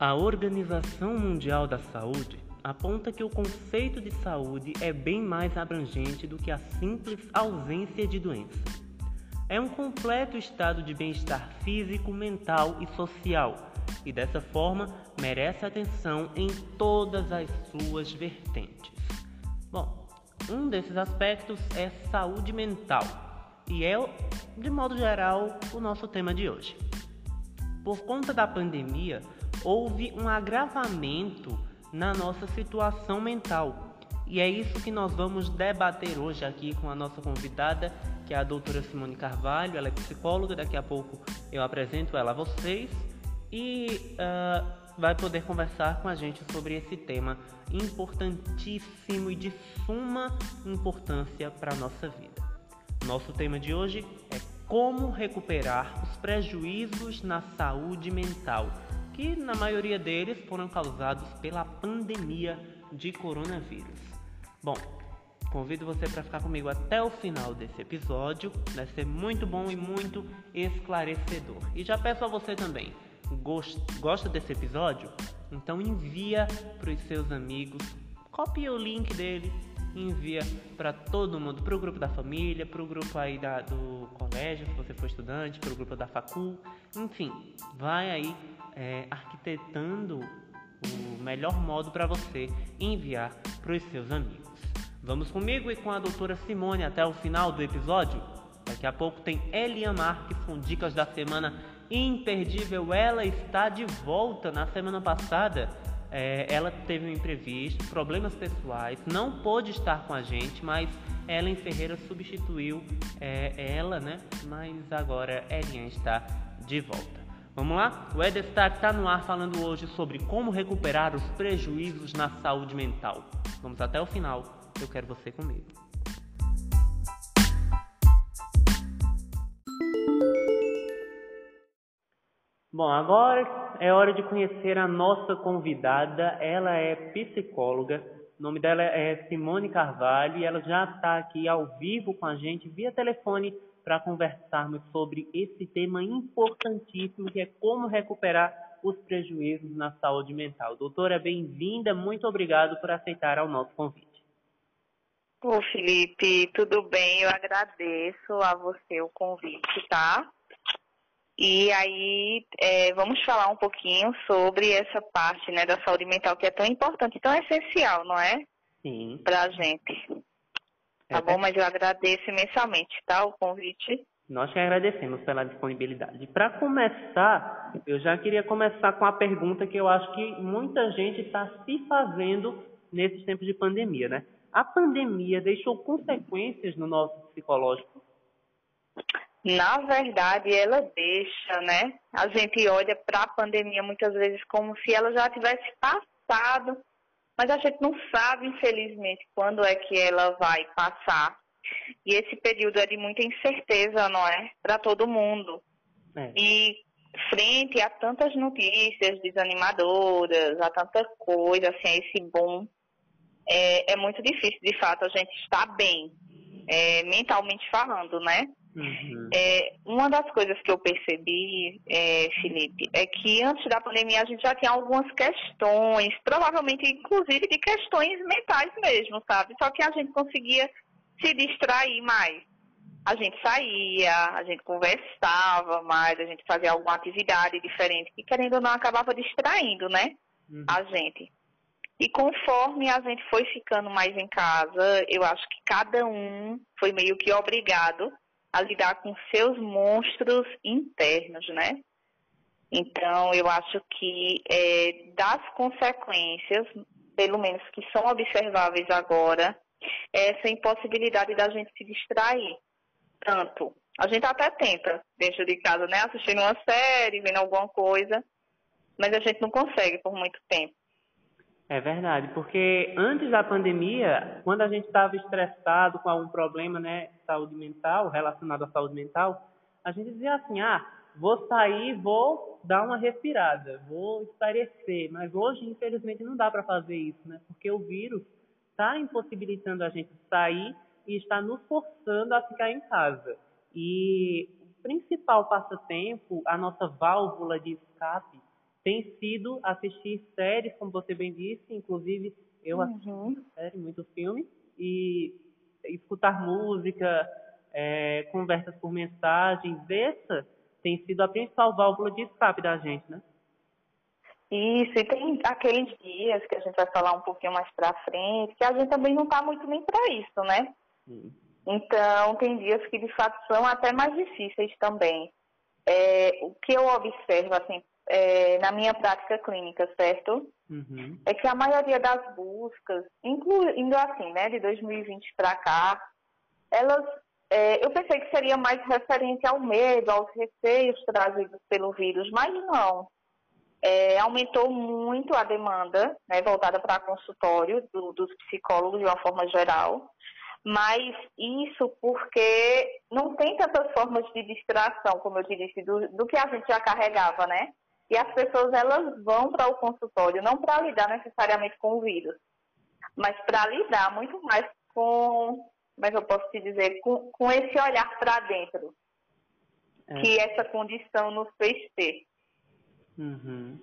A Organização Mundial da Saúde aponta que o conceito de saúde é bem mais abrangente do que a simples ausência de doença. É um completo estado de bem-estar físico, mental e social, e dessa forma merece atenção em todas as suas vertentes. Bom, um desses aspectos é saúde mental, e é, de modo geral, o nosso tema de hoje. Por conta da pandemia, houve um agravamento na nossa situação mental. E é isso que nós vamos debater hoje aqui com a nossa convidada, que é a doutora Simone Carvalho. Ela é psicóloga, daqui a pouco eu apresento ela a vocês e uh, vai poder conversar com a gente sobre esse tema importantíssimo e de suma importância para a nossa vida. Nosso tema de hoje é como recuperar os prejuízos na saúde mental que na maioria deles foram causados pela pandemia de coronavírus. Bom, convido você para ficar comigo até o final desse episódio, vai ser muito bom e muito esclarecedor. E já peço a você também, gosta desse episódio? Então envia para os seus amigos, copia o link dele envia para todo mundo, para o grupo da família, para o grupo aí da, do colégio, se você for estudante, para o grupo da facul, enfim, vai aí é, arquitetando o melhor modo para você enviar para os seus amigos. Vamos comigo e com a doutora Simone até o final do episódio? Daqui a pouco tem Elian Marques com dicas da semana imperdível. Ela está de volta na semana passada. É, ela teve um imprevisto, problemas pessoais, não pôde estar com a gente, mas Ellen Ferreira substituiu é, ela, né? Mas agora Elian está de volta. Vamos lá? O Edestar está no ar falando hoje sobre como recuperar os prejuízos na saúde mental. Vamos até o final. Eu quero você comigo. Bom, agora é hora de conhecer a nossa convidada. Ela é psicóloga. O nome dela é Simone Carvalho e ela já está aqui ao vivo com a gente via telefone para conversarmos sobre esse tema importantíssimo que é como recuperar os prejuízos na saúde mental. Doutora, bem-vinda, muito obrigado por aceitar o nosso convite. Ô Felipe, tudo bem? Eu agradeço a você o convite, tá? E aí, é, vamos falar um pouquinho sobre essa parte né, da saúde mental que é tão importante, tão essencial, não é? Sim. Para a gente. Tá é bom, mas eu agradeço imensamente, tá? O convite. Nós que agradecemos pela disponibilidade. Para começar, eu já queria começar com a pergunta que eu acho que muita gente está se fazendo nesses tempos de pandemia, né? A pandemia deixou consequências no nosso psicológico? Na verdade, ela deixa, né? A gente olha para a pandemia muitas vezes como se ela já tivesse passado mas a gente não sabe, infelizmente, quando é que ela vai passar. E esse período é de muita incerteza, não é? Para todo mundo. É. E frente a tantas notícias desanimadoras, a tanta coisa, assim, a esse boom, é, é muito difícil, de fato, a gente estar bem, é, mentalmente falando, né? Uhum. É, uma das coisas que eu percebi, é, Felipe, é que antes da pandemia a gente já tinha algumas questões, provavelmente inclusive de questões mentais mesmo, sabe? Só que a gente conseguia se distrair mais. A gente saía, a gente conversava mais, a gente fazia alguma atividade diferente, que querendo ou não acabava distraindo, né? Uhum. A gente. E conforme a gente foi ficando mais em casa, eu acho que cada um foi meio que obrigado a lidar com seus monstros internos, né? Então, eu acho que é, das consequências, pelo menos que são observáveis agora, é essa impossibilidade da gente se distrair. Tanto, a gente até tenta, dentro de casa, né? Assistindo uma série, vendo alguma coisa, mas a gente não consegue por muito tempo. É verdade, porque antes da pandemia, quando a gente estava estressado com algum problema, né, saúde mental, relacionado à saúde mental, a gente dizia assim, ah, vou sair, vou dar uma respirada, vou espairecer. Mas hoje, infelizmente, não dá para fazer isso, né? Porque o vírus está impossibilitando a gente sair e está nos forçando a ficar em casa. E o principal passatempo, a nossa válvula de escape, tem sido assistir séries, como você bem disse, inclusive eu Uhum. assisto muita série, muito filme, e escutar música, é, conversas por mensagens, essa tem sido a principal válvula de escape da gente, né? Isso, e tem aqueles dias que a gente vai falar um pouquinho mais pra frente, que a gente também não tá muito nem pra isso, né? Então, tem dias que de fato são até mais difíceis também. É, o que eu observo, assim, é, na minha prática clínica, certo? Uhum. É que a maioria das buscas, incluindo assim, né, de 2020 para cá, elas, é, eu pensei que seria mais referente ao medo, aos receios trazidos pelo vírus, mas não. É, aumentou muito a demanda, né, voltada para consultório do, dos psicólogos de uma forma geral, mas isso porque não tem tantas formas de distração, como eu te disse, do, do que a gente já carregava, né? E as pessoas elas vão para o consultório não para lidar necessariamente com o vírus, mas para lidar muito mais com, como é eu posso te dizer, com, com esse olhar para dentro É. que essa condição nos fez ter. Uhum.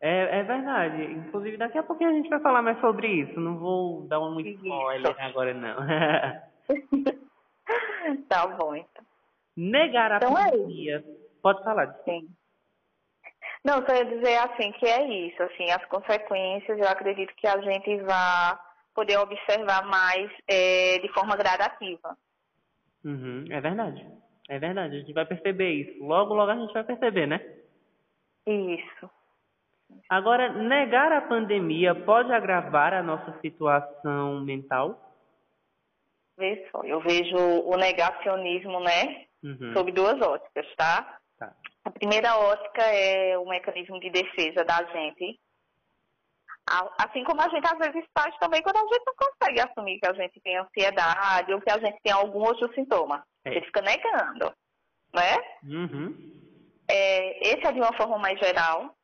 É, é verdade. Inclusive, daqui a pouquinho a gente vai falar mais sobre isso. Não vou dar um Isso. spoiler agora, não. tá bom, então. Negar a Então é pandemia. Pode falar. Sim. Não, só ia dizer assim que é isso, assim, as consequências eu acredito que a gente vai poder observar mais é, de forma gradativa. Uhum, é verdade. É verdade. A gente vai perceber isso. Logo, logo a gente vai perceber, né? Isso. Agora, negar a pandemia pode agravar a nossa situação mental? Vê só, eu vejo o negacionismo, né, Uhum. sob duas óticas, tá? Tá. A primeira ótica é o mecanismo de defesa da gente. Assim como a gente às vezes faz também quando a gente não consegue assumir que a gente tem ansiedade ou que a gente tem algum outro sintoma. É. A gente fica negando, né? Uhum. É, esse é de uma forma mais geral.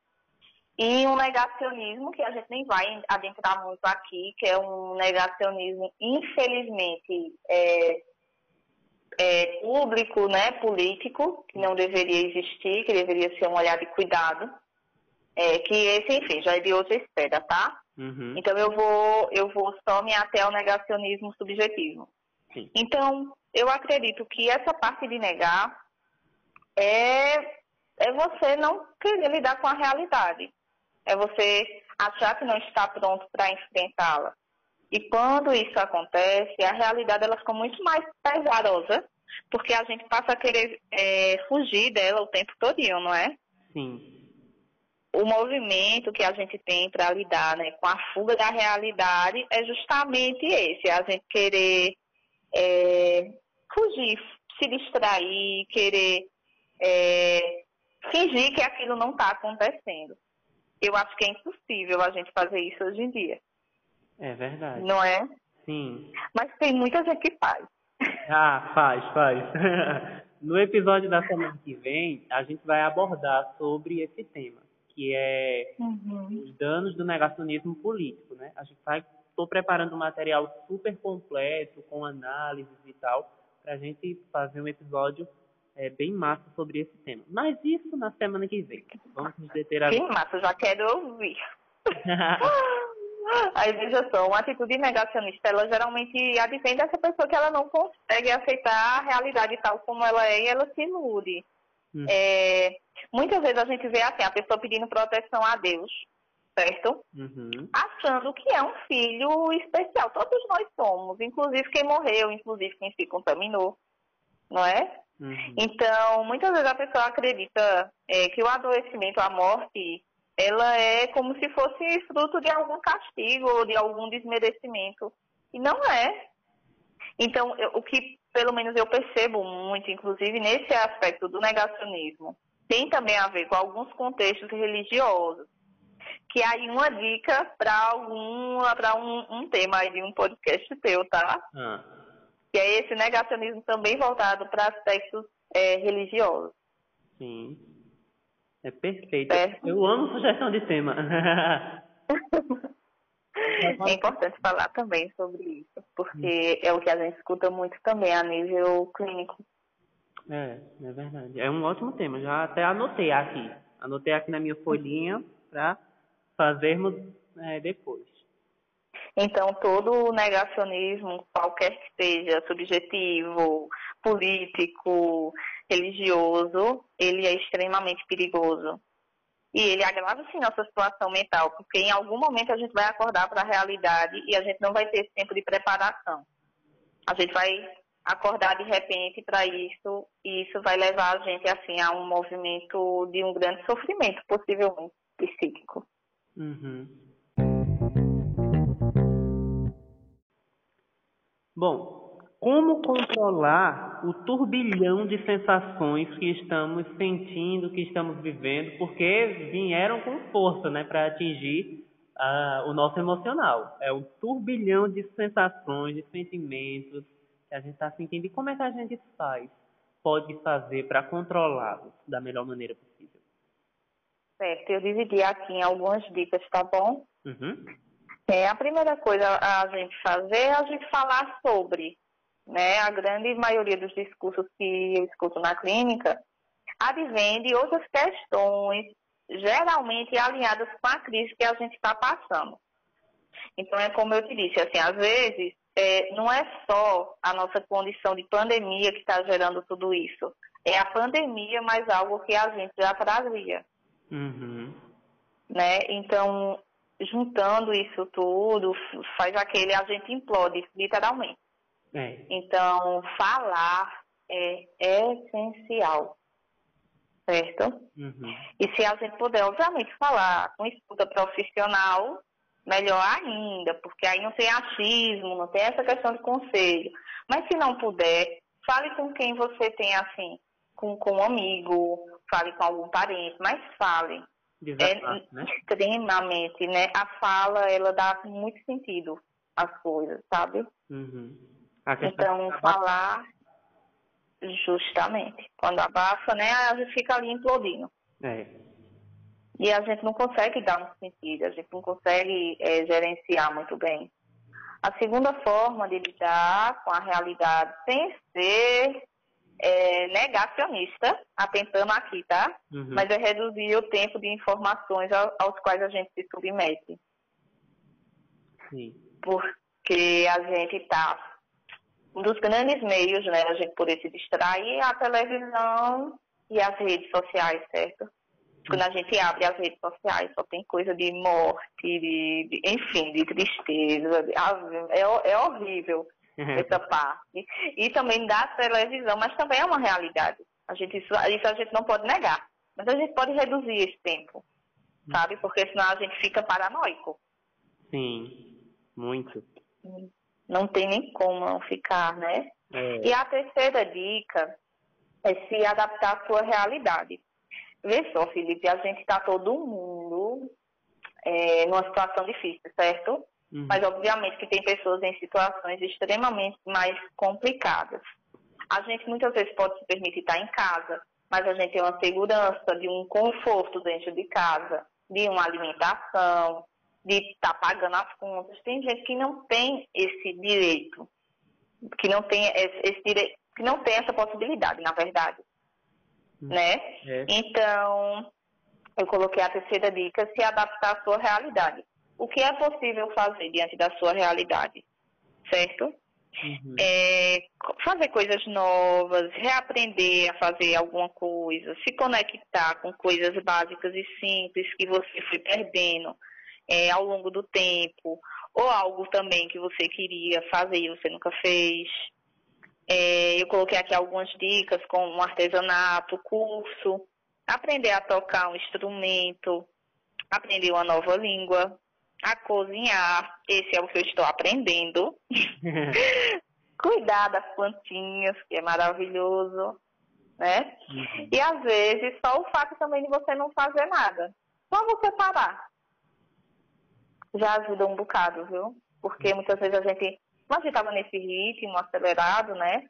E um negacionismo, que a gente nem vai adentrar muito aqui, que é um negacionismo, infelizmente, é, é, público, né, político, que não deveria existir, que deveria ser um olhar de cuidado. É, que esse, enfim, já é de outra esfera, tá? Uhum. Então eu vou, eu vou só me até ao negacionismo subjetivo. Sim. Então, eu acredito que essa parte de negar é, é você não querer lidar com a realidade. É você achar que não está pronto para enfrentá-la. E quando isso acontece, a realidade ela fica muito mais pesarosa, porque a gente passa a querer é, fugir dela o tempo todinho, não é? Sim. o movimento que a gente tem para lidar né, com a fuga da realidade é justamente esse, a gente querer é, fugir, se distrair, querer é, fingir que aquilo não está acontecendo. Eu acho que é impossível a gente fazer isso hoje em dia, É verdade. não é? Sim. Mas tem muita gente que faz. Ah, faz, faz. No episódio da semana que vem, a gente vai abordar sobre esse tema, que é os danos do negacionismo político, né? A gente vai, estou preparando um material super completo, com análises e tal, para a gente fazer um episódio é, bem massa sobre esse tema. Mas isso na semana que vem. Vamos nos deter agora. massa, eu já quero ouvir. Aí veja só, uma atitude negacionista, ela geralmente advém dessa pessoa que ela não consegue aceitar a realidade tal como ela é e ela se ilude. Hum. É, muitas vezes a gente vê assim, a pessoa pedindo proteção a Deus, certo? Uhum. Achando que é um filho especial. Todos nós somos, inclusive quem morreu, inclusive quem se contaminou, não é? Uhum. Então, muitas vezes a pessoa acredita é, que o adoecimento, a morte, ela é como se fosse fruto de algum castigo ou de algum desmerecimento. E não é. Então, eu- o que pelo menos eu percebo muito, inclusive nesse aspecto do negacionismo, tem também a ver com alguns contextos religiosos. Que aí uma dica para algum, para um, um tema aí de um podcast teu, tá? Ah, que é esse negacionismo também voltado para aspectos é, religiosos. sim. É perfeito. Certo. Eu amo sugestão de tema. É importante falar também sobre isso, porque é o que a gente escuta muito também a nível clínico. É, é verdade. É um ótimo tema. Já até anotei aqui. Anotei aqui na minha folhinha para fazermos é, depois. Então, todo negacionismo, qualquer que seja, subjetivo, político, religioso, ele é extremamente perigoso. E ele agrava, sim, nossa situação mental, porque em algum momento a gente vai acordar para a realidade e a gente não vai ter esse tempo de preparação. A gente vai acordar de repente para isso e isso vai levar a gente, assim, a um movimento de um grande sofrimento, possivelmente, psíquico. Uhum. Bom, como controlar o turbilhão de sensações que estamos sentindo, que estamos vivendo, porque vieram com força, né, para atingir uh, o nosso emocional. É o turbilhão de sensações, de sentimentos que a gente está sentindo. E como é que a gente faz, pode fazer para controlá-los da melhor maneira possível? Certo, eu dividi aqui em algumas dicas, tá bom? Uhum. É, a primeira coisa a gente fazer é a gente falar sobre, né? A grande maioria dos discursos que eu escuto na clínica advém de outras questões, geralmente alinhadas com a crise que a gente está passando. Então, é como eu te disse, assim, às vezes, é, não é só a nossa condição de pandemia que está gerando tudo isso. É a pandemia mais algo que a gente já trazia. Uhum. Né? Então, juntando isso tudo, faz aquele, a gente implode, literalmente. É. Então, falar é essencial. Certo? Uhum. E se a gente puder, obviamente, falar com escuta profissional, melhor ainda, porque aí não tem achismo, não tem essa questão de conselho. Mas se não puder, fale com quem você tem assim, com, com um amigo, fale com algum parente, mas fale. Desafar, é né? extremamente, né? A fala, ela dá muito sentido às coisas, sabe? Uhum. Então, falar justamente. Quando abafa, né, a gente fica ali implodindo. É. E a gente não consegue dar um sentido, a gente não consegue é, gerenciar muito bem. A segunda forma de lidar com a realidade sem ser é, negacionista, atentando aqui, tá? Uhum. Mas é reduzir o tempo de informações aos quais a gente se submete. Sim. Porque a gente está um dos grandes meios, né, a gente poder se distrair é a televisão e as redes sociais, certo? Quando a gente abre as redes sociais, só tem coisa de morte, de, de enfim, de tristeza. De, é, é horrível uhum. essa parte. E também da televisão, mas também é uma realidade. A gente, isso, isso a gente não pode negar. Mas a gente pode reduzir esse tempo, sabe? Porque senão a gente fica paranoico. Sim, muito. Não tem nem como não ficar, né? É. E a terceira dica é se adaptar à sua realidade. Vê só, Felipe, a gente está todo mundo é, numa situação difícil, certo? Uhum. Mas obviamente que tem pessoas em situações extremamente mais complicadas. A gente muitas vezes pode se permitir estar em casa, mas a gente tem uma segurança de um conforto dentro de casa, de uma alimentação, de estar pagando as contas. Tem gente que não tem esse direito, que não tem esse, esse direito, que não tem essa possibilidade, na verdade. Hum. Né? É. Então, eu coloquei a terceira dica, se adaptar à sua realidade. O que é possível fazer diante da sua realidade, certo? Uhum. É, fazer coisas novas, reaprender a fazer alguma coisa, se conectar com coisas básicas e simples que você foi perdendo é, ao longo do tempo, ou algo também que você queria fazer e você nunca fez. É, eu coloquei aqui algumas dicas como um artesanato, curso, aprender a tocar um instrumento, aprender uma nova língua, a cozinhar, esse é o que eu estou aprendendo. Cuidar das plantinhas, que é maravilhoso, né? Uhum. E às vezes só o fato também de você não fazer nada. Só você parar. Já ajuda um bocado, viu? Porque muitas vezes a gente, como a gente estava nesse ritmo acelerado, né?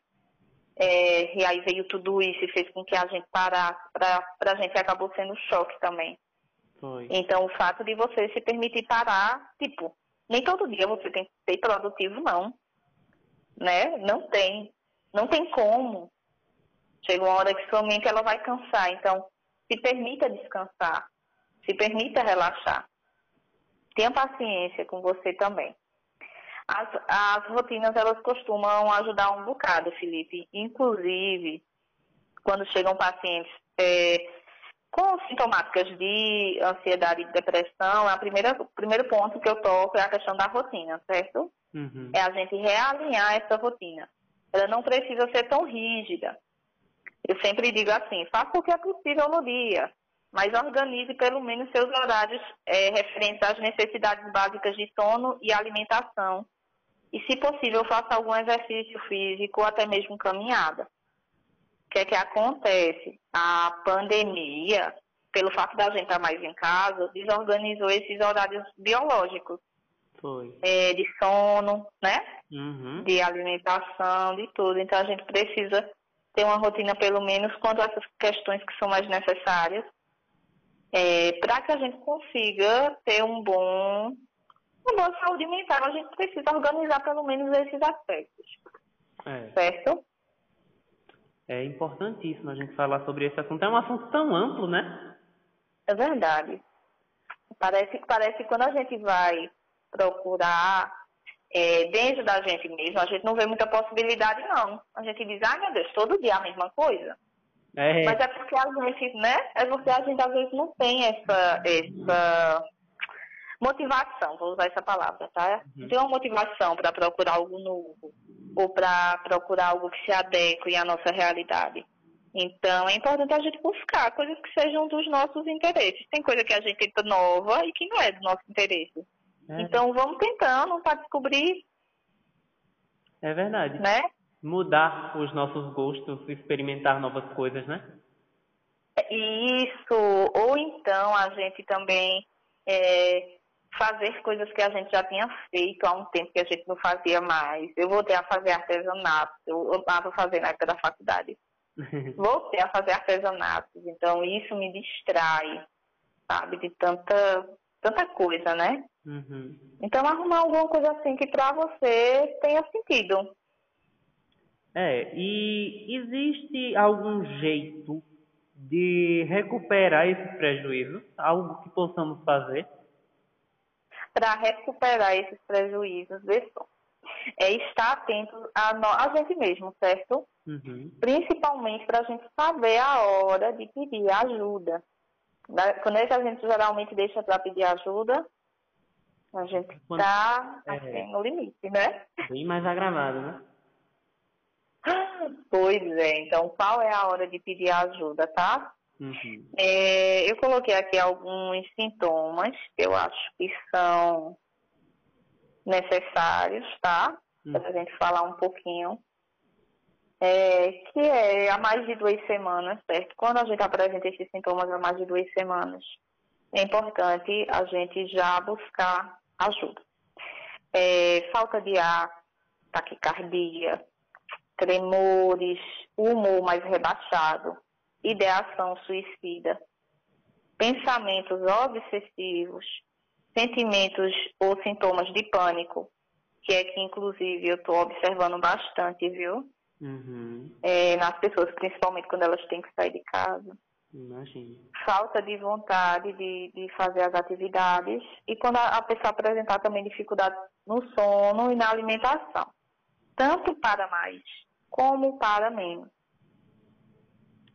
É, e aí veio tudo isso e fez com que a gente parasse. Para a gente acabou sendo choque também. Foi. Então, o fato de você se permitir parar, tipo, nem todo dia você tem que ser produtivo, não. Né? Não tem. Não tem como. Chega uma hora que sua mente ela vai cansar. Então, se permita descansar, se permita relaxar. Tenha paciência com você também. As, as rotinas, elas costumam ajudar um bocado, Felipe. Inclusive, quando chegam pacientes é, com sintomáticas de ansiedade e depressão, a primeira, o primeiro ponto que eu toco é a questão da rotina, certo? Uhum. É a gente realinhar essa rotina. Ela não precisa ser tão rígida. Eu sempre digo assim, faça o que é possível no dia, mas organize pelo menos seus horários é, referentes às necessidades básicas de sono e alimentação. E, se possível, faça algum exercício físico ou até mesmo caminhada. O que é que acontece? A pandemia, pelo fato da gente estar mais em casa, desorganizou esses horários biológicos. Foi. É, de sono, né? Uhum. De alimentação, de tudo. Então a gente precisa ter uma rotina, pelo menos, quanto a essas questões que são mais necessárias, é, para que a gente consiga ter um bom, uma boa saúde mental. A gente precisa organizar pelo menos esses aspectos. É. Certo? É importantíssimo a gente falar sobre esse assunto. É um assunto tão amplo, né? É verdade. Parece, parece que quando a gente vai procurar é, dentro da gente mesmo, a gente não vê muita possibilidade, não. A gente diz, ai meu Deus, todo dia a mesma coisa. É. Mas é porque a gente, né? É porque a gente às vezes não tem essa, essa motivação, vou usar essa palavra, tá? Uhum. Tem uma motivação para procurar algo novo ou para procurar algo que se adeque à nossa realidade. Então, é importante a gente buscar coisas que sejam dos nossos interesses. Tem coisa que a gente tenta nova e que não é do nosso interesse. É. Então, vamos tentando para descobrir. É verdade. Né? Mudar os nossos gostos, experimentar novas coisas, né? Isso. Ou então a gente também é, fazer coisas que a gente já tinha feito há um tempo que a gente não fazia mais. Eu voltei a fazer artesanato, eu amava fazer na época da faculdade. voltei a fazer artesanatos, então isso me distrai, sabe, de tanta, tanta coisa, né? Uhum. Então arrumar alguma coisa assim que para você tenha sentido. É, e existe algum jeito de recuperar esses prejuízos? Algo que possamos fazer? para recuperar esses prejuízos, só. É estar atento a, no, a gente mesmo, certo? Uhum. Principalmente para a gente saber a hora de pedir ajuda. Quando é que a gente geralmente deixa para pedir ajuda, a gente está é, assim, no limite, né? Bem mais agravado, né? Pois é, então qual é a hora de pedir ajuda, tá? Uhum. É, eu coloquei aqui alguns sintomas que eu acho que são necessários, tá? Uhum. Para a gente falar um pouquinho. É, que é há mais de duas semanas, certo? Quando a gente apresenta esses sintomas há mais de duas semanas, é importante a gente já buscar ajuda. É, falta de ar, taquicardia, tremores, humor mais rebaixado, ideação suicida, pensamentos obsessivos, sentimentos ou sintomas de pânico, que é que inclusive eu estou observando bastante, viu? Uhum. É, nas pessoas, principalmente quando elas têm que sair de casa. Imagina. Falta de vontade de, de fazer as atividades e quando a, a pessoa apresentar também dificuldade no sono e na alimentação, tanto para mais como para menos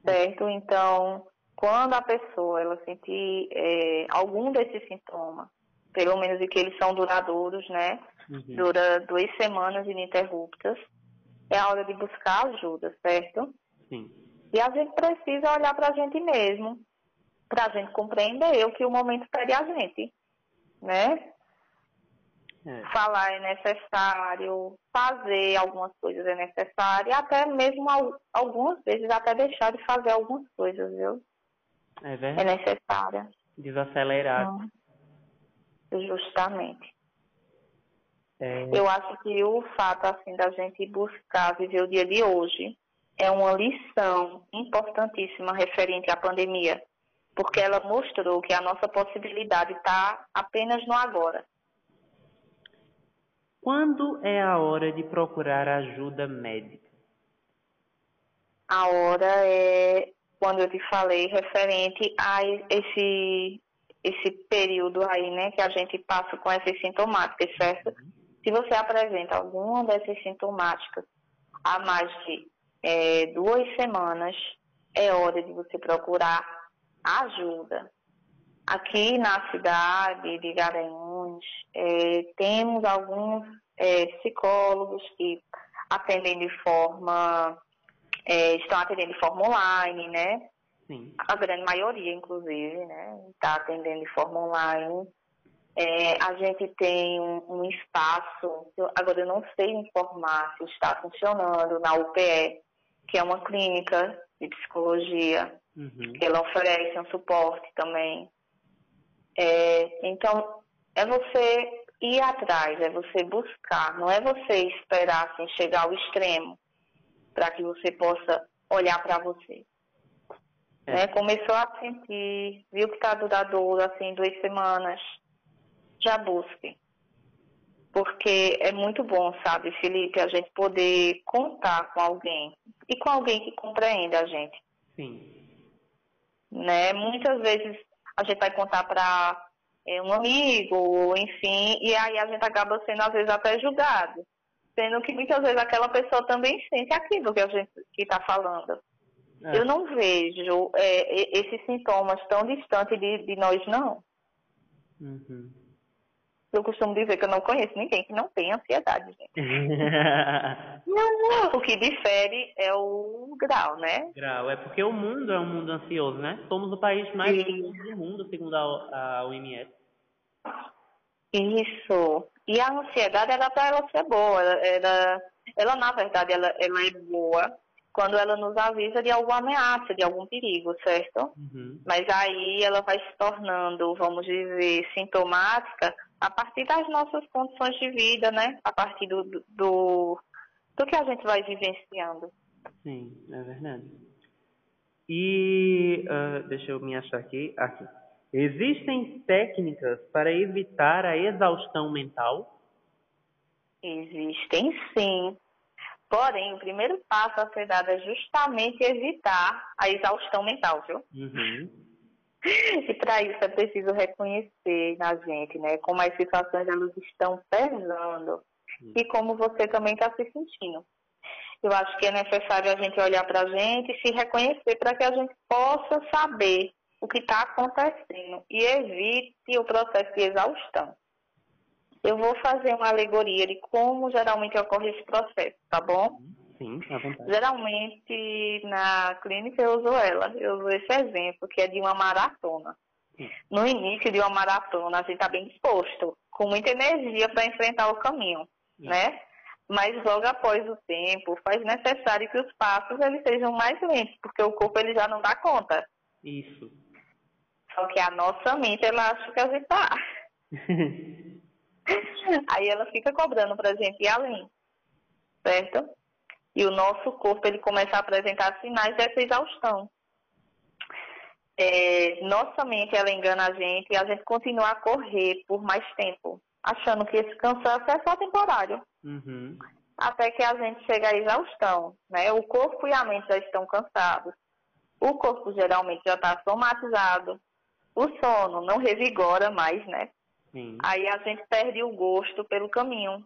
certo? Então, quando a pessoa ela sentir é, algum desses sintomas, pelo menos e que eles são duradouros, né? Uhum. Dura duas semanas ininterruptas, é a hora de buscar ajuda, certo? Sim. E a gente precisa olhar para a gente mesmo, para a gente compreender o que o momento pede a gente, né? É. Falar é necessário, fazer algumas coisas é necessário, e até mesmo algumas vezes até deixar de fazer algumas coisas, viu? É verdade. É necessário. Desacelerar. Justamente. É... Eu acho que o fato assim da gente buscar viver o dia de hoje é uma lição importantíssima referente à pandemia, porque ela mostrou que a nossa possibilidade está apenas no agora. Quando é a hora de procurar ajuda médica? A hora é quando eu te falei referente a esse, esse período aí, né, que a gente passa com essas sintomáticas, certo? Se você apresenta alguma dessas sintomáticas há mais de é, duas semanas, é hora de você procurar ajuda. Aqui na cidade de Garanhuns, é, temos alguns é, psicólogos que atendem de forma, é, estão atendendo de forma online, né? Sim. A grande maioria, inclusive, né? Está atendendo de forma online. É, a gente tem um, um espaço, eu, agora eu não sei informar se está funcionando na UPE, que é uma clínica de psicologia, uhum. que ela oferece um suporte também. É, então, é você ir atrás, é você buscar, não é você esperar assim, chegar ao extremo para que você possa olhar para você. É. Né? Começou a sentir, viu que está duradouro, assim, duas semanas, já busque. Porque é muito bom, sabe, Felipe, a gente poder contar com alguém. E com alguém que compreenda a gente. Sim. Né? Muitas vezes a gente vai contar para é, um amigo, enfim, e aí a gente acaba sendo, às vezes, até julgado. Sendo que muitas vezes aquela pessoa também sente aquilo que a gente está falando. É. Eu não vejo é, esses sintomas tão distantes de, de nós, não. Uhum. Eu costumo dizer que eu não conheço ninguém que não tenha ansiedade, gente. o que difere é o grau, né? Grau, é porque o mundo é um mundo ansioso, né? Somos o país mais ansioso do mundo, segundo a, a OMS. Isso. E a ansiedade, ela para ela ser boa. Ela, ela, na verdade, ela, ela é boa quando ela nos avisa de alguma ameaça, de algum perigo, certo? Uhum. Mas aí ela vai se tornando, vamos dizer, sintomática a partir das nossas condições de vida, né? A partir do, do, do que a gente vai vivenciando. Sim, é verdade. E uh, deixa eu me achar aqui. Aqui. Existem técnicas para evitar a exaustão mental? Existem sim. Porém, o primeiro passo a ser dado é justamente evitar a exaustão mental, viu? Uhum. E para isso é preciso reconhecer na gente, né, como as situações elas estão pesando uhum. e como você também está se sentindo. Eu acho que é necessário a gente olhar para a gente e se reconhecer para que a gente possa saber o que está acontecendo e evite o processo de exaustão. Eu vou fazer uma alegoria de como geralmente ocorre esse processo, tá bom? Sim, à vontade. Geralmente na clínica eu uso ela, eu uso esse exemplo, que é de uma maratona. Sim. No início de uma maratona, a gente está bem disposto, com muita energia para enfrentar o caminho, Sim. né? Mas logo após o tempo, faz necessário que os passos eles sejam mais lentos, porque o corpo ele já não dá conta. Isso. Só que a nossa mente, ela acha que a gente tá. Aí ela fica cobrando pra gente ir além, certo? E o nosso corpo, ele começa a apresentar sinais dessa exaustão. É, nossa mente, ela engana a gente e a gente continua a correr por mais tempo, achando que esse cansaço é só temporário. Uhum. Até que a gente chega à exaustão, né? O corpo e a mente já estão cansados. O corpo geralmente já está somatizado. O sono não revigora mais, né? Sim. Aí a gente perde o gosto pelo caminho.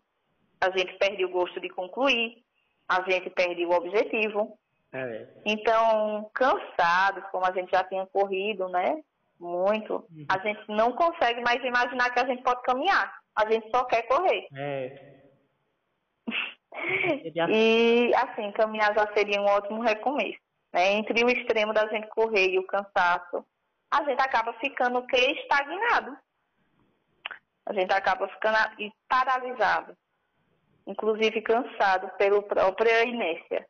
A gente perde o gosto de concluir. A gente perde o objetivo. É. Então, cansados, como a gente já tinha corrido, né? Muito, uhum. a gente não consegue mais imaginar que a gente pode caminhar. A gente só quer correr. É. e assim, caminhar já seria um ótimo recomeço. Né? Entre o extremo da gente correr e o cansaço, a gente acaba ficando que? Estagnado a gente acaba ficando paralisado, inclusive cansado pela própria inércia.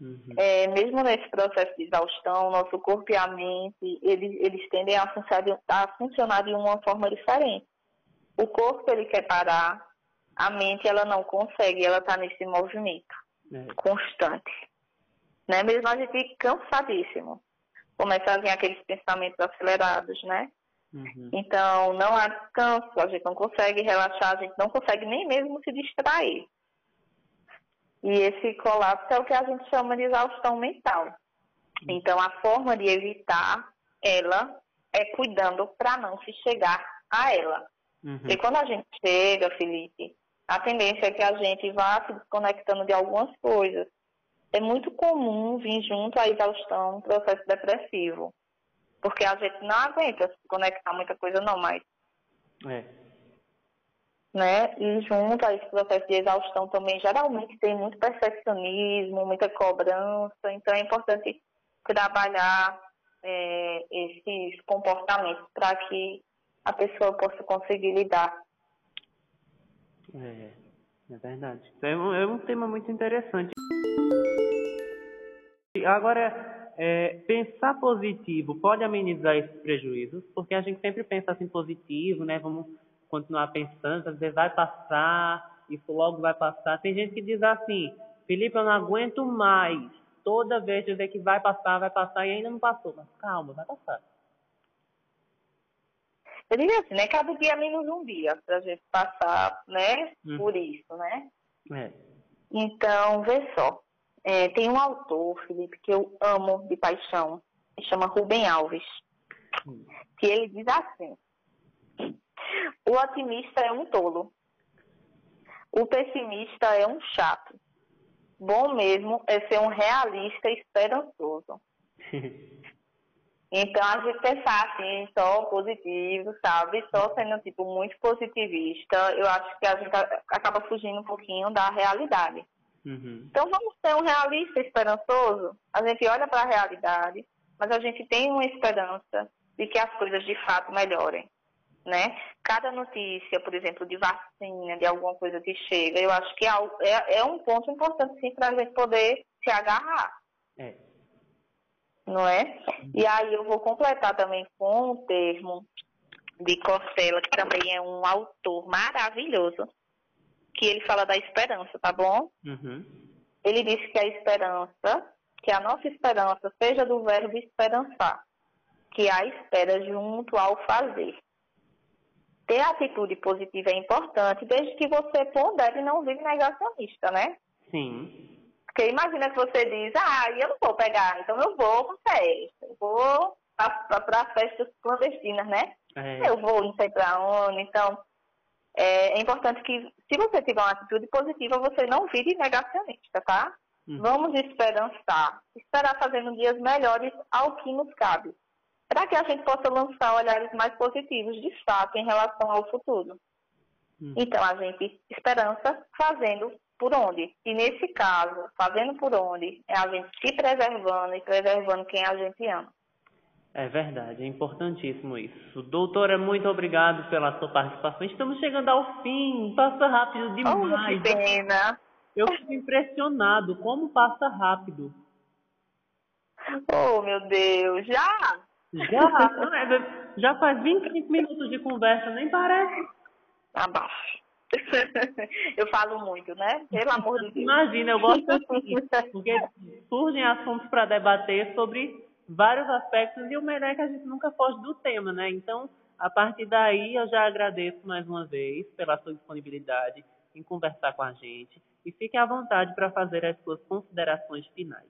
Uhum. É, mesmo nesse processo de exaustão, nosso corpo e a mente, eles, eles tendem a funcionar, a funcionar de uma forma diferente. O corpo, ele quer parar, a mente, ela não consegue, ela está nesse movimento é. constante. Né? Mesmo a gente cansadíssimo. Começa a vir aqueles pensamentos acelerados, né? Uhum. Então, não há descanso, a gente não consegue relaxar, a gente não consegue nem mesmo se distrair. E esse colapso é o que a gente chama de exaustão mental. Então, a forma de evitar ela é cuidando para não se chegar a ela. Uhum. E quando a gente chega, Felipe, a tendência é que a gente vá se desconectando de algumas coisas. É muito comum vir junto à exaustão, um processo depressivo. Porque a gente não aguenta se conectar muita coisa não, mas... É. Né? E junto a esse processo de exaustão também, geralmente tem muito perfeccionismo, muita cobrança. Então é importante trabalhar é, esses comportamentos para que a pessoa possa conseguir lidar. É, é verdade. É um, é um tema muito interessante. Agora, é, pensar positivo pode amenizar esses prejuízos, porque a gente sempre pensa assim positivo, né? Vamos continuar pensando, às vezes vai passar, isso logo vai passar. Tem gente que diz assim, Felipe, eu não aguento mais. Toda vez dizer que vai passar, vai passar e ainda não passou. Mas calma, vai passar. Eu diria assim, né? Cada dia menos um dia para a gente passar, né? Hum. Por isso, né? É. Então, vê só. É, tem um autor, Felipe, que eu amo de paixão, que chama Rubem Alves, que ele diz assim: o otimista é um tolo, o pessimista é um chato, bom mesmo é ser um realista esperançoso. Então, a gente pensar assim, só positivo, sabe? Só sendo, tipo, muito positivista, eu acho que a gente acaba fugindo um pouquinho da realidade. Uhum. Então, vamos ser um realista esperançoso? A gente olha para a realidade, mas a gente tem uma esperança de que as coisas de fato melhorem, né? Cada notícia, por exemplo, de vacina, de alguma coisa que chega, eu acho que é, é, é um ponto importante, sim, para a gente poder se agarrar. É não é? E aí eu vou completar também com um termo de Cortella, que também é um autor maravilhoso, que ele fala da esperança, tá bom? Uhum. Ele diz que a esperança, que a nossa esperança seja do verbo esperançar, que a espera junto ao fazer. Ter atitude positiva é importante, desde que você pondere e não vive negacionista, né? Sim. Porque imagina que você diz, ah, eu não vou pegar, então eu vou para festa, eu vou para festas clandestinas, né? É. Eu vou não sei para onde, então é, é, importante que se você tiver uma atitude positiva, você não vire negacionista, tá? Uhum. Vamos esperançar, esperar fazendo dias melhores ao que nos cabe, para que a gente possa lançar olhares mais positivos, de fato, em relação ao futuro. Uhum. Então, a gente esperança fazendo por onde? E nesse caso, fazendo por onde, é a gente se preservando e preservando quem a gente ama. É verdade, é importantíssimo isso. Doutora, muito obrigado pela sua participação. Estamos chegando ao fim, passa rápido demais. Oh, que pena. Eu fico impressionado como passa rápido. Oh, meu Deus, já? Já, é, já faz 25 minutos de conversa, nem parece. Abaixo. eu falo muito, né? Pelo amor de Deus. Imagina, eu gosto assim, porque surgem assuntos para debater sobre vários aspectos e o melhor é que a gente nunca foge do tema, né? Então, a partir daí, eu já agradeço mais uma vez pela sua disponibilidade em conversar com a gente e fique à vontade para fazer as suas considerações finais.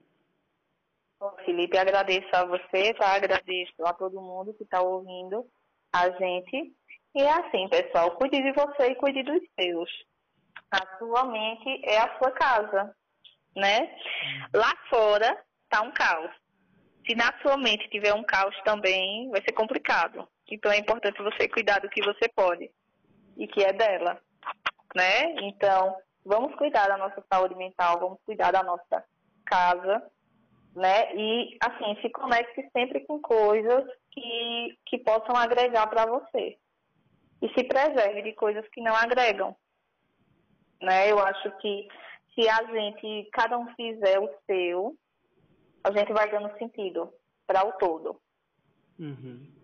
Bom, Felipe, agradeço a você, tá? agradeço a todo mundo que está ouvindo a gente e é assim, pessoal, cuide de você e cuide dos seus. A sua mente é a sua casa, né? Lá fora está um caos. Se na sua mente tiver um caos também, vai ser complicado. Então é importante você cuidar do que você pode e que é dela, né? Então, vamos cuidar da nossa saúde mental, vamos cuidar da nossa casa, né? E assim, se conecte sempre com coisas que, que possam agregar para você e se preserve de coisas que não agregam. Né? Eu acho que se a gente, cada um fizer o seu, a gente vai dando sentido para o todo. Uhum.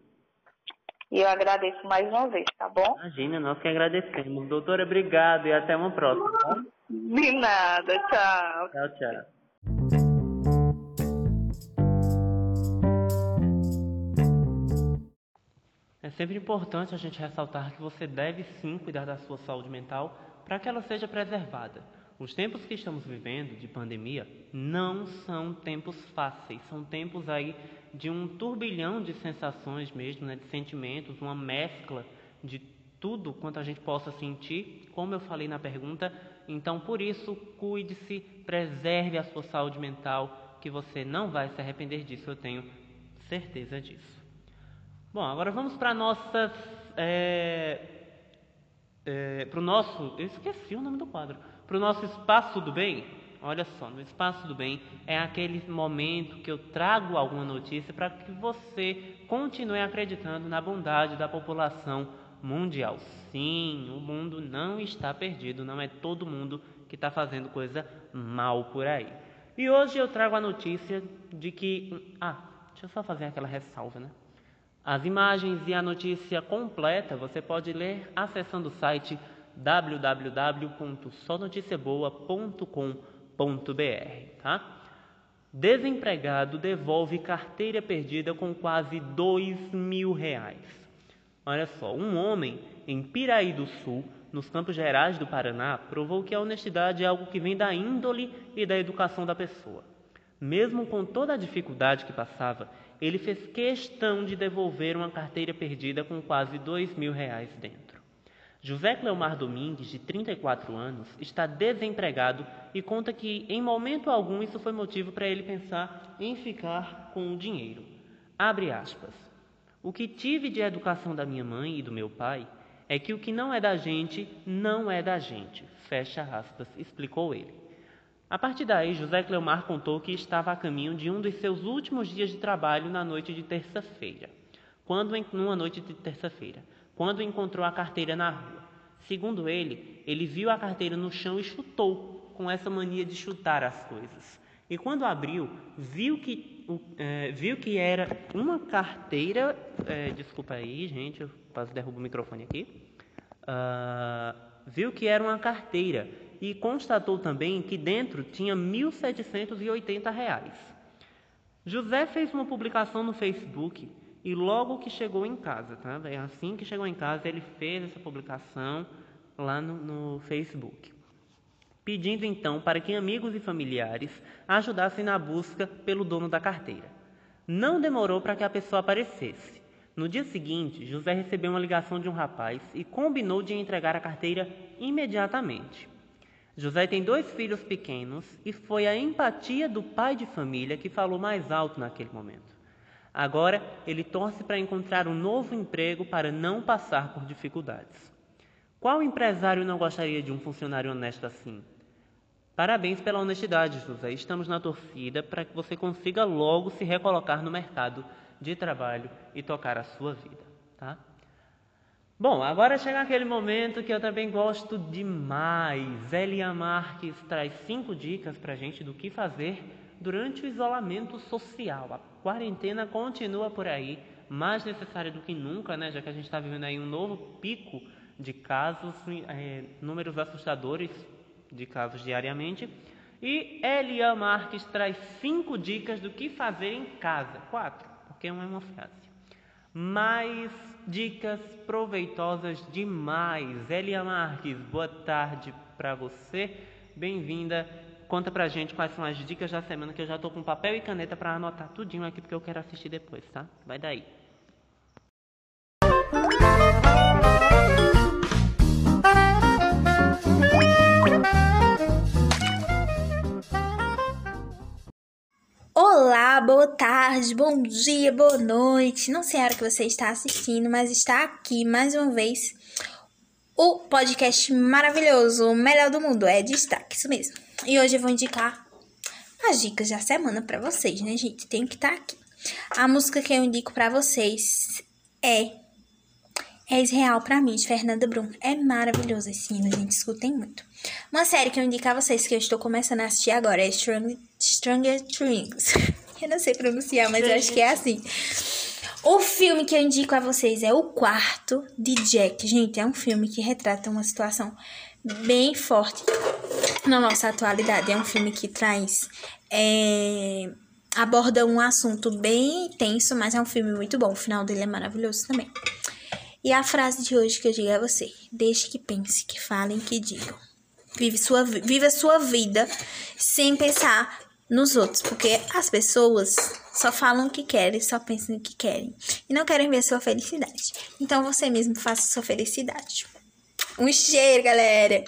E eu agradeço mais uma vez, tá bom? Imagina, nós que agradecemos. Doutora, obrigado e até uma próxima. Tá? De nada, tchau. Tchau, tchau. É sempre importante a gente ressaltar que você deve sim cuidar da sua saúde mental para que ela seja preservada. Os tempos que estamos vivendo de pandemia não são tempos fáceis, são tempos aí de um turbilhão de sensações mesmo, né, de sentimentos, uma mescla de tudo quanto a gente possa sentir, como eu falei na pergunta. Então, por isso, cuide-se, preserve a sua saúde mental, que você não vai se arrepender disso, eu tenho certeza disso. Bom, agora vamos para nossas. É, é, para o nosso. Eu esqueci o nome do quadro. Para o nosso Espaço do Bem. Olha só, no Espaço do Bem é aquele momento que eu trago alguma notícia para que você continue acreditando na bondade da população mundial. Sim, o mundo não está perdido, não é todo mundo que está fazendo coisa mal por aí. E hoje eu trago a notícia de que. Ah, deixa eu só fazer aquela ressalva, né? As imagens e a notícia completa você pode ler acessando o site www.sonoticiaboa.com.br, tá? Desempregado devolve carteira perdida com quase dois mil reais. Olha só, um homem em Piraí do Sul, nos Campos Gerais do Paraná, provou que a honestidade é algo que vem da índole e da educação da pessoa. Mesmo com toda a dificuldade que passava, ele fez questão de devolver uma carteira perdida com quase dois mil reais dentro. José Cleomar Domingues, de 34 anos, está desempregado e conta que, em momento algum, isso foi motivo para ele pensar em ficar com o dinheiro. Abre aspas. O que tive de educação da minha mãe e do meu pai é que o que não é da gente, não é da gente. Fecha aspas, explicou ele. A partir daí, José Cleomar contou que estava a caminho de um dos seus últimos dias de trabalho na noite de terça-feira. Quando numa noite de terça-feira, quando encontrou a carteira na rua. Segundo ele, ele viu a carteira no chão e chutou, com essa mania de chutar as coisas. E quando abriu, viu que, é, viu que era uma carteira. É, desculpa aí, gente, eu quase derrubo o microfone aqui. Uh, viu que era uma carteira e constatou também que dentro tinha 1.780 reais. José fez uma publicação no Facebook e logo que chegou em casa, tá? É assim que chegou em casa, ele fez essa publicação lá no, no Facebook pedindo então para que amigos e familiares ajudassem na busca pelo dono da carteira. Não demorou para que a pessoa aparecesse. No dia seguinte, José recebeu uma ligação de um rapaz e combinou de entregar a carteira imediatamente. José tem dois filhos pequenos e foi a empatia do pai de família que falou mais alto naquele momento. Agora, ele torce para encontrar um novo emprego para não passar por dificuldades. Qual empresário não gostaria de um funcionário honesto assim? Parabéns pela honestidade, José. Estamos na torcida para que você consiga logo se recolocar no mercado de trabalho e tocar a sua vida, tá? Bom, agora chega aquele momento que eu também gosto demais. Elia Marques traz cinco dicas para a gente do que fazer durante o isolamento social. A quarentena continua por aí, mais necessária do que nunca, né? Já que a gente está vivendo aí um novo pico de casos, é, números assustadores de casos diariamente. E Elia Marques traz cinco dicas do que fazer em casa. Quatro, porque é uma frase. Mais dicas proveitosas demais. Elia Marques, boa tarde para você. Bem-vinda. Conta pra gente quais são as dicas da semana que eu já tô com papel e caneta para anotar tudinho aqui porque eu quero assistir depois, tá? Vai daí. Olá, boa tarde, bom dia, boa noite. Não sei a hora que você está assistindo, mas está aqui mais uma vez o podcast maravilhoso, o melhor do mundo. É destaque, isso mesmo. E hoje eu vou indicar as dicas da semana para vocês, né, gente? Tem que estar tá aqui. A música que eu indico para vocês é Ex Real para mim, de Fernanda Brum. É maravilhoso esse hino, gente. Escutem muito. Uma série que eu indico a vocês que eu estou começando a assistir agora é Strong, Stranger Things. eu não sei pronunciar, mas eu acho que é assim. O filme que eu indico a vocês é O Quarto de Jack. Gente, é um filme que retrata uma situação bem forte na nossa atualidade. É um filme que traz. É, aborda um assunto bem tenso, mas é um filme muito bom. O final dele é maravilhoso também. E a frase de hoje que eu digo a você: Deixe que pense, que falem, que digam. Vive sua, vive a sua vida sem pensar nos outros, porque as pessoas só falam o que querem, só pensam no que querem e não querem ver sua felicidade. Então você mesmo faça sua felicidade. Um cheiro, galera!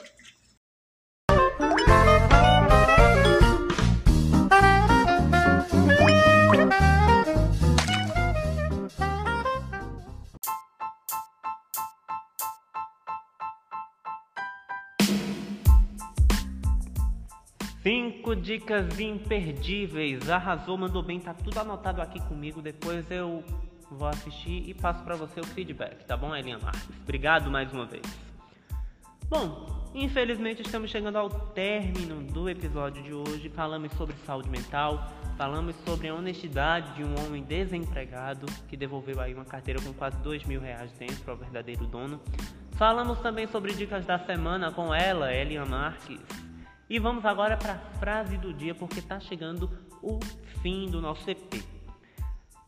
Cinco dicas imperdíveis. Arrasou, mandou bem, tá tudo anotado aqui comigo. Depois eu vou assistir e passo para você o feedback, tá bom, Elinha Marques? Obrigado mais uma vez. Bom, infelizmente estamos chegando ao término do episódio de hoje. Falamos sobre saúde mental, falamos sobre a honestidade de um homem desempregado que devolveu aí uma carteira com quase dois mil reais dentro ao verdadeiro dono. Falamos também sobre dicas da semana com ela, Elian Marques. E vamos agora para a frase do dia, porque está chegando o fim do nosso EP.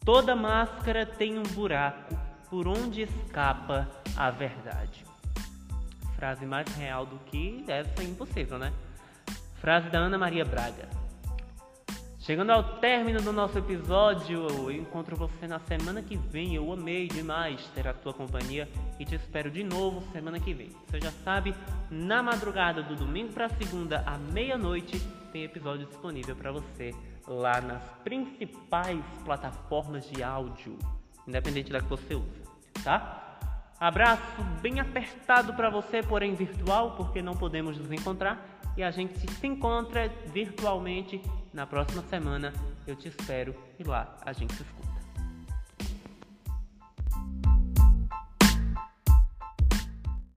Toda máscara tem um buraco por onde escapa a verdade. Frase mais real do que deve ser impossível, né? Frase da Ana Maria Braga. Chegando ao término do nosso episódio, eu encontro você na semana que vem. Eu amei demais ter a tua companhia e te espero de novo semana que vem. Você já sabe, na madrugada do domingo para segunda à meia-noite tem episódio disponível para você lá nas principais plataformas de áudio, independente da que você usa, tá? Abraço bem apertado para você, porém virtual, porque não podemos nos encontrar e a gente se encontra virtualmente na próxima semana. Eu te espero e lá a gente se escuta.